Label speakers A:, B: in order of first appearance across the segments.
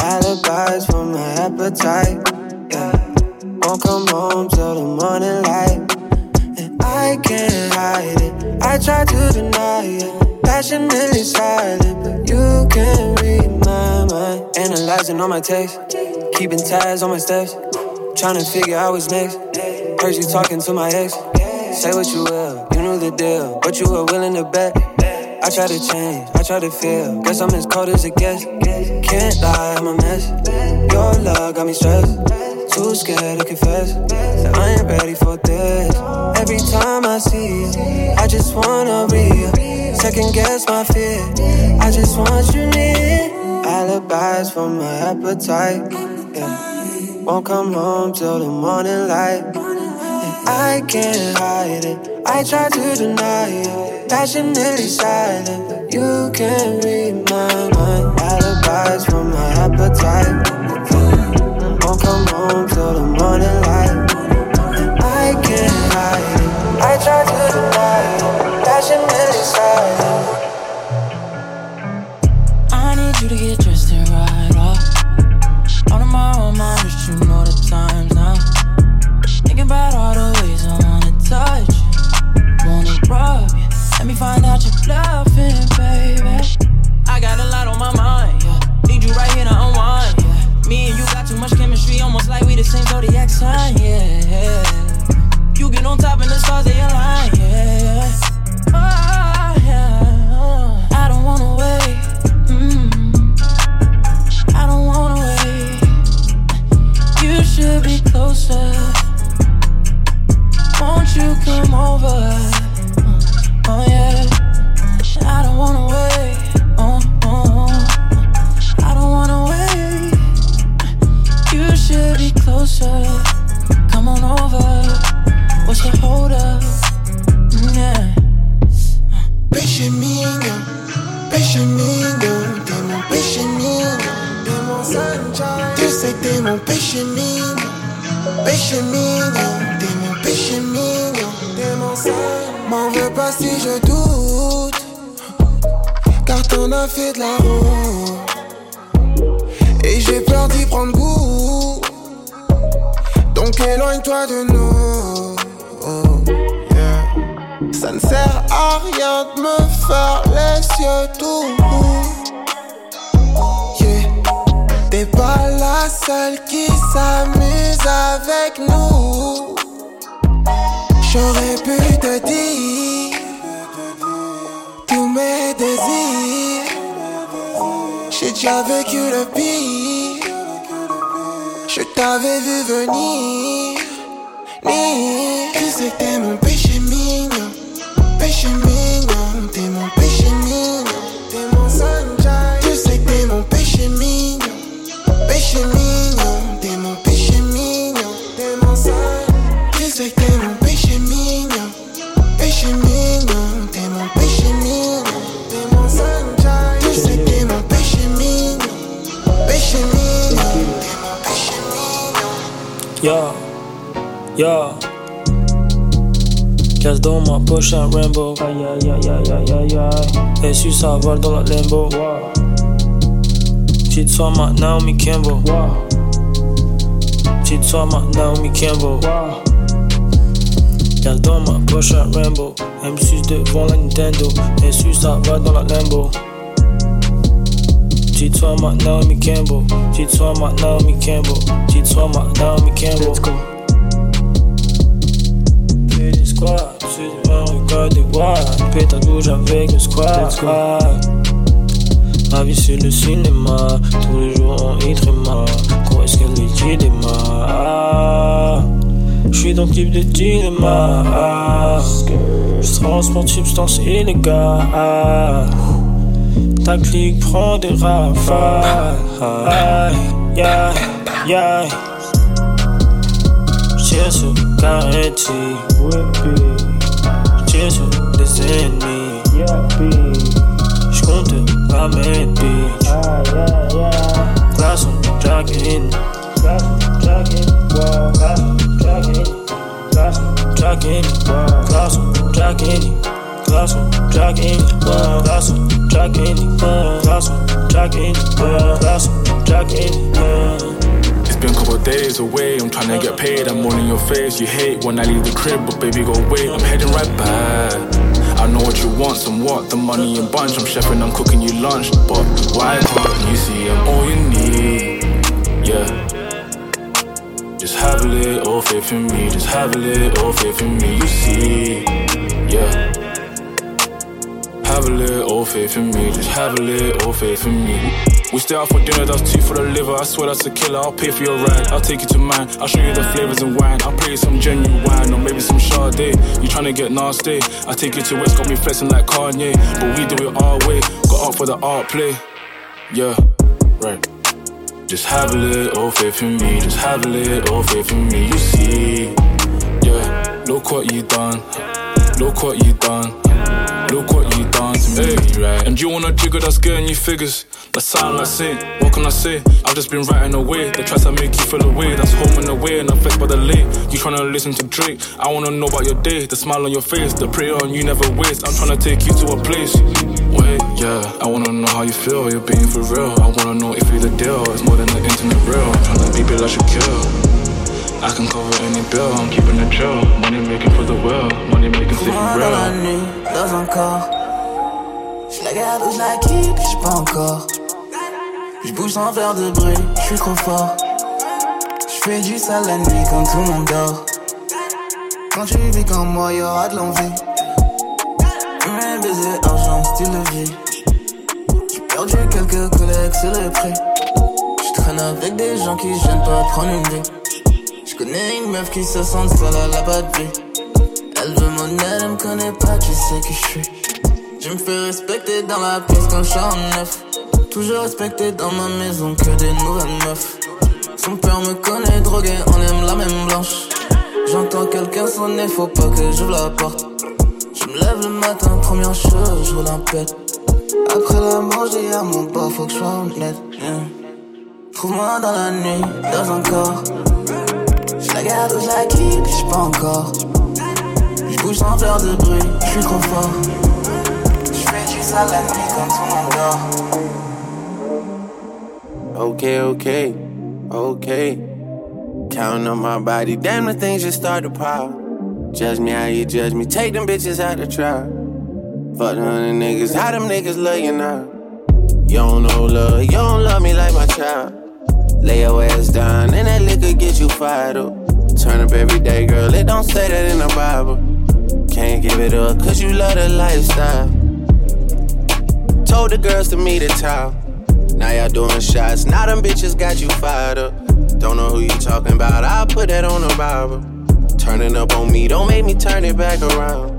A: Alibis for my appetite. Yeah. Won't come home till the morning light. And I can't hide it. I try to deny it. Passionately silent, but you can read my mind. Analyzing all my texts. Keeping tabs on my steps. Trying to figure out what's next. Heard you talking to my ex. Say what you will, you knew the deal, but you were willing to bet. I try to change, I try to feel. Guess I'm as cold as it gets. Can't lie, I'm a mess. Your love got me stressed. Too scared to confess that I ain't ready for this. Every time I see you, I just wanna real. Second guess my fear. I just want you near. Alibis for my appetite. Yeah. Won't come home till the morning light. I can't hide it. I try to deny it. Passionately silent, you can't read my the
B: stars they align, yeah.
C: Péché mignon, péché mignon, t'es mon péché. M'en veux pas si je doute, car t'en as fait de la route. Et j'ai peur d'y prendre goût, donc éloigne-toi de nous. Ça ne sert à rien de me faire les yeux tout. T'es pas la seule qui s'amuse avec nous. J'aurais pu te dire Tous mes désirs. J'ai déjà vécu le pire. Je t'avais vu venir. Ni Tu sais que t'es
D: Yeah, yeah. Casse dans ma poche un rainbow. Aïe aïe aïe aïe aïe aïe. Et su ça vole dans la limbo. Petite soir ma Naomi Campbell. Petite soir ma Naomi Campbell. Dans ma poche un rainbow. M6 devant la Nintendo. Et su ça va dans la limbo. Dis-toi maintenant, mi Campbell. Dis-toi maintenant, mi Campbell. Dis-toi maintenant, mi Campbell. Let's go. Avec le squat. La vie c'est le cinéma, tous les jours on y tréma. Quand est-ce que les démarre ah, J'suis dans le type de dilemma. Ah, J'transporte substance illégale. ta clique prend des rafales. Yeah, yeah. J'ai sur Karechi, j'ai sur des ennemis. J'compte ma main, bitch. Glass on dragon, glass on dragon, glass on dragon, glass on dragon, glass on dragon. It, glass, dragging it, glass, dragging it, glass, dragging it, glass, dragging it, glass, dragging it.
E: It's been a couple days away, I'm trying to get paid. I'm all in your face. You hate when I leave the crib, but baby, go wait. I'm heading right back. I know what you want, somewhat the money in bunch. I'm chefing, I'm cooking you lunch. But why can't you see I'm all you need? Yeah. Just have a little faith in me, just have a little faith in me, you see. Have a little faith in me, just have a little faith in me. We stay out for dinner, that's two for the liver. I swear that's a killer. I'll pay for your ride, I'll take you to mine. I'll show you the flavors and wine. I'll play some genuine wine or maybe some Sade. You tryna get nasty? I take you to West, got me flexing like Kanye. But we do it our way. Got up for the art play. Yeah, right. Just have a little faith in me, just have a little faith in me, you see. Yeah, look what you done, look what you done. Look what you done to me, hey, right? And you wanna jiggle that's getting you figures. That sound like sin. What can I say? I've just been writing away. The tracks that make you feel away. That's home and away and I'm affected by the late. You tryna listen to Drake. I wanna know about your day. The smile on your face. The prayer on you never waste. I'm tryna take you to a place. Wait, yeah. I wanna know how you feel. You're being for real. I wanna know if you're the deal. It's more than the internet real. I'm tryna be should kill. I can cover any bill, I'm keeping it chill. Money making for the well, money making c'est real.
F: dans un corps. Je la garde ou je la quitte, je pas encore. Je bouge sans faire de bruit, je suis trop fort. Je fais du sale la nuit quand tout le monde dort. Quand tu vis comme moi, y'aura de l'envie. Un baiser, argent, style de vie. J'ai perdu quelques collègues, c'est le prix. Je traîne avec des gens qui gênent pas prendre une vie. Je connais une meuf qui se sent seule, elle a pas de vie. Elle veut mon aide, elle me connaît pas, tu sais qui je suis. Je me fais respecter dans la pièce quand je en neuf. Toujours respecté dans ma maison que des nouvelles meufs. Son père me connaît drogué, on aime la même blanche. J'entends quelqu'un sonner, faut pas que j'ouvre la porte. Je me lève le matin, première chose, je roule un. Après la j'ai à mon pas, faut que je sois honnête. Trouve-moi dans la nuit, dans un corps. Je la garde ou je la quitte, je pas encore. Je bouge sans faire de bruit, je suis trop fort. Je fais du sale la nuit quand tout le monde dort.
G: Okay, okay, okay. Counting on my body, damn the things just start to pile. Judge me how you judge me, take them bitches out the trial. Fuck them niggas, how them niggas love you now? You don't know love, you don't love me like my child. Lay your ass down, and that liquor get you fired up. Turn up every day, girl, it don't say that in the Bible. Can't give it up, cause you love the lifestyle. Told the girls to meet at town. Now y'all doing shots, now them bitches got you fired up. Don't know who you talking about, I'll put that on the Bible. Turning up on me, don't make me turn it back around.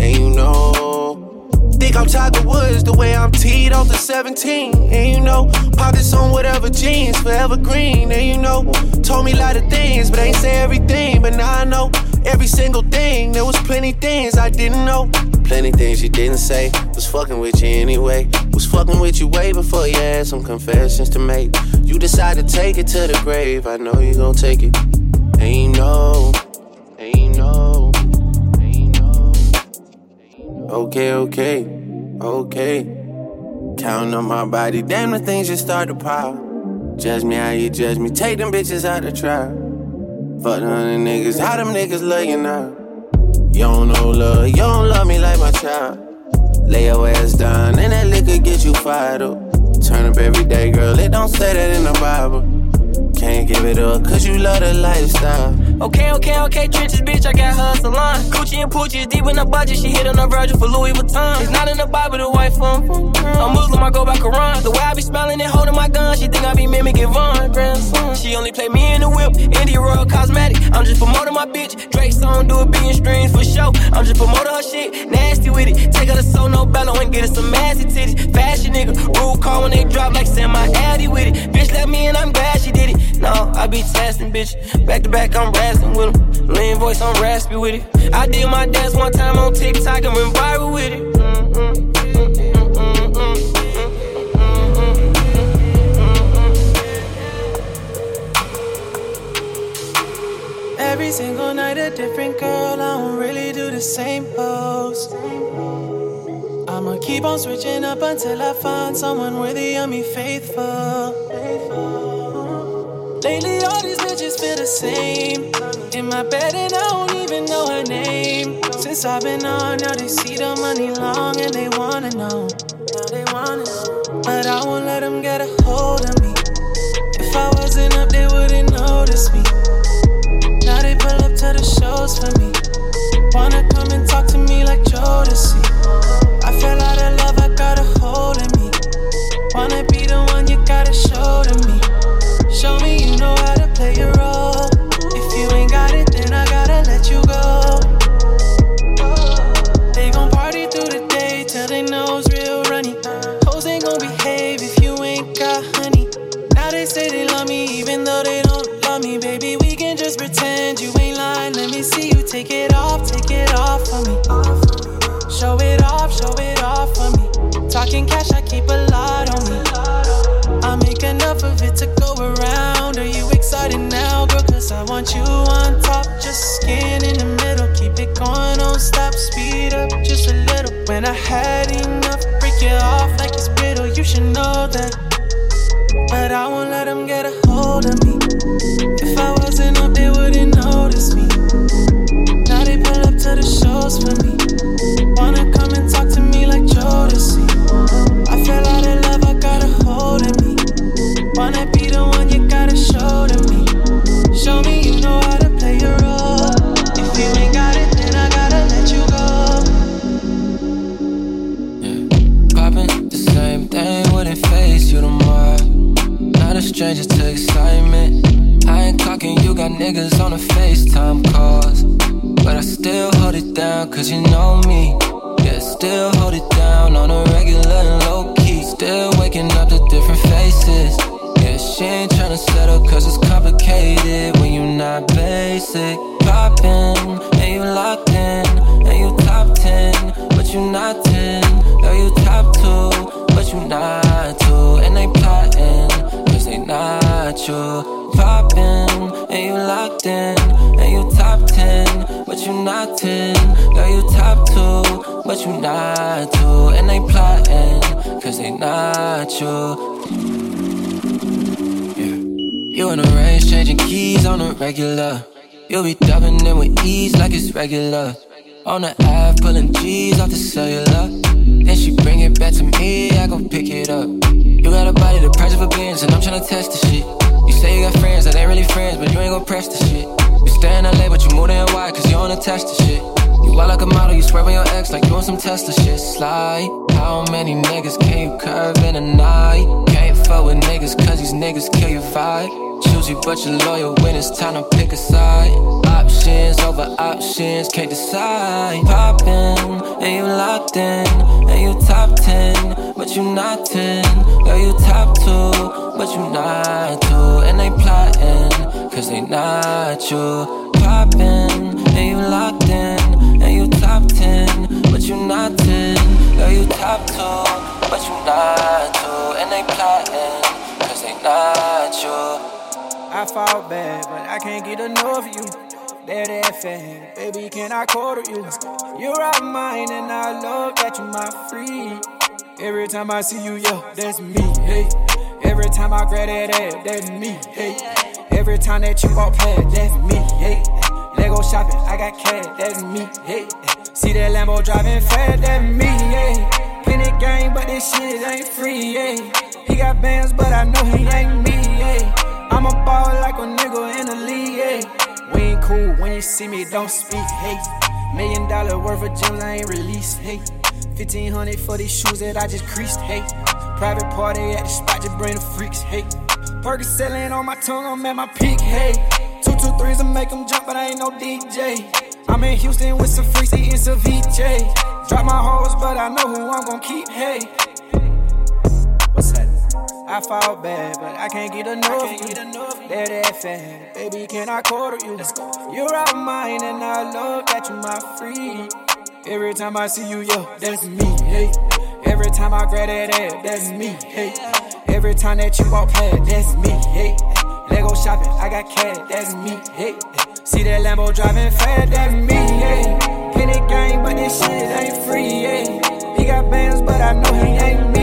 G: And you know, think I'm Tiger Woods the way I'm teed off the 17. And you know, pockets on jeans, forever green. And you know, told me a lot of things, but ain't say everything. But now I know every single thing. There was plenty things I didn't know. Plenty things you didn't say. Was fucking with you anyway. Was fucking with you way before you had some confessions to make. You decided to take it to the grave. I know you gon' take it. Know, and you know, and know. Okay, okay, okay. Counting on my body, damn the things just start to pile. Judge me how you judge me, take them bitches out the trial. Fuck them niggas, how them niggas love you now? You don't know love, you don't love me like my child. Lay your ass down, and that liquor get you fired up. Turn up every day, girl, it don't say that in the Bible. Can't give it up, cause you love the lifestyle.
H: Okay, okay, okay, trenches, bitch, I got her a salon. Coochie and Poochie is deep in the budget, she hit on the Virgil for Louis Vuitton. It's not in the Bible, the phone. I'm Muslim, I go by Quran. The way I be smiling and holding my gun, she think I be mimicking Von. Grandson. She only play me in the whip, India Royal Cosmetic. I'm just promoting my bitch. Drake song, do a billion streams for show. I'm just promoting her shit, nasty with it. Take her to Sono Bello and get her some massy titties. Fashion nigga, rule call when they drop like Sam I be testing, bitch. Back to back, I'm rasping with. Lean voice, I'm raspy with it. I did my dance one time on TikTok and went viral with it.
I: Every single night a different girl, I don't really do the same pose. I'ma keep on switching up until I find someone worthy of me faithful. Lately, all these bitches feel the same. In my bed, and I don't even know her name. Since I've been on, now they see the money long and they wanna know. Now they wanna know. But I won't let them get a hold of me. If I wasn't up, they wouldn't notice me. Now they pull up to the shows for me. Wanna come and talk to me like Jodeci. I fell out of love, I got a hold of me. Wanna be the one you gotta show to me. Hoes ain't gon' behave if you ain't got honey. Now they say they love me even though they don't love me, baby. We can just pretend you ain't lying. Let me see you take it off, take it off for me. Show it off, show it off for me. Talking cash, I keep a lot on me. I make enough of it to go around. Are you excited now, girl? Cause I want you on top, just skin in the middle. Keep it going, don't stop, speed up just a little. When I had enough, it off like it's brittle. You should know that. But I won't let them get a hold of me.
B: Still hold it down on a regular and low key. Still waking up to different faces. Yeah, she ain't tryna settle, cause it's complicated when you're not basic. Poppin', and you locked in, and you top 10, but you not 10. Girl, you top 2, but you not 2. And they plotting, cause they not you. Poppin', and you locked in, and you top 10, but you not 10. Girl, you top 2, but you not 2. And they plotting, cause they not you. Yeah. You in the range, changing keys on the regular. You'll be dubbing in with ease like it's regular. On the app, pulling G's off the cellular. Then she bring it back to me, I go pick it up. You got a body the price of a Benz, and I'm tryna test the shit. You say you got friends that ain't really friends, but you ain't gon' press the shit. You stay in LA, but you move to NY, cause you don't attach the shit. You wild like a model, you swerve on your ex like you on some Tesla shit. Slide. How many niggas can you curve in a night? Can't fuck with niggas, cause these niggas kill your vibe. Choosy, but you're loyal when it's time to pick a side. Options over options, can't decide. Poppin', and you locked in, and you top 10, but you not 10. Girl, you top 2, but you not 2. And they plotting, cause they not you. Poppin', and you locked you not 10. Girl, you top 2, but you not 2. And they plotting, cause they not you.
J: I fall bad, but I can't get enough of you. That fat, baby, can I quarter you? You're out mine, and I love that you my free. Every time I see you, yo, that's me, hey. Every time I grab that ass, that's me, hey. Every time that you walk past, that's me, hey. Lego shopping, I got cash, that's me, hey. See that Lambo driving fast, that's me, hey. Plenty game, but this shit ain't free, hey. He got bands, but I know he ain't me, hey. I'm a ball like a nigga in the league, hey. We ain't cool when you see me, don't speak, hey. Million dollar worth of gems I ain't released, hey. 1500 for these shoes that I just creased, hey. Private party at the spot, just bring the freaks, hey. Selling on my tongue, I'm at my peak, hey. Two, two, threes to make them jump, but I ain't no DJ. I'm in Houston with some freaks at ceviche. Drop my hoes, but I know who I'm gonna keep. Hey, what's that? I fall back, but I can't get enough They're That that fat, baby, can I quarter you? You're all mine, and I love that you my free. Every time I see you, yo, that's me. Hey, every time I grab that ass, that's me. Hey, every time that you walk past, that's me. Hey,
K: Lego shopping, I got cash, that's me. Hey. See that Lambo driving fast than me, yeah. Penny gang, but this shit ain't free, yeah. He got bands, but I know he ain't me.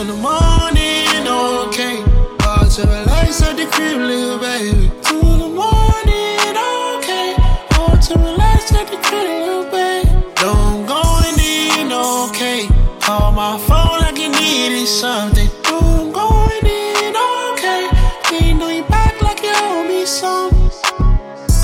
K: in the morning, okay. All to the lights at the crib, little baby. Two in the morning, okay. All to the lights at the crib, little baby. Don't go in, okay.
L: Call my phone like you needed something. Don't go in, okay. Ain't know you back like you owe me something.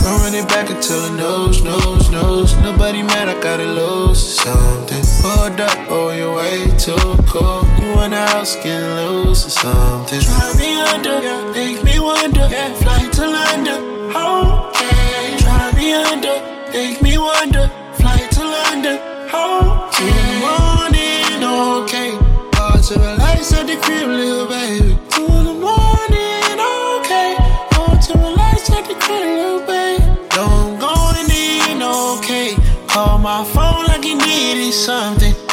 L: I'm running back until the nose, nose, nose. Nobody mad, I gotta lose some pulled up, oh, you're way too cool. You in the house getting loose or something. Drive me under, yeah. make me wonder. Yeah. Fly to London, okay. Drive me under, make me wonder. Fly to London, okay. Two the morning, okay. Parts of the lights at the crib, little baby. Two the morning, okay. Parts of the lights at the crib, little baby. you need is something.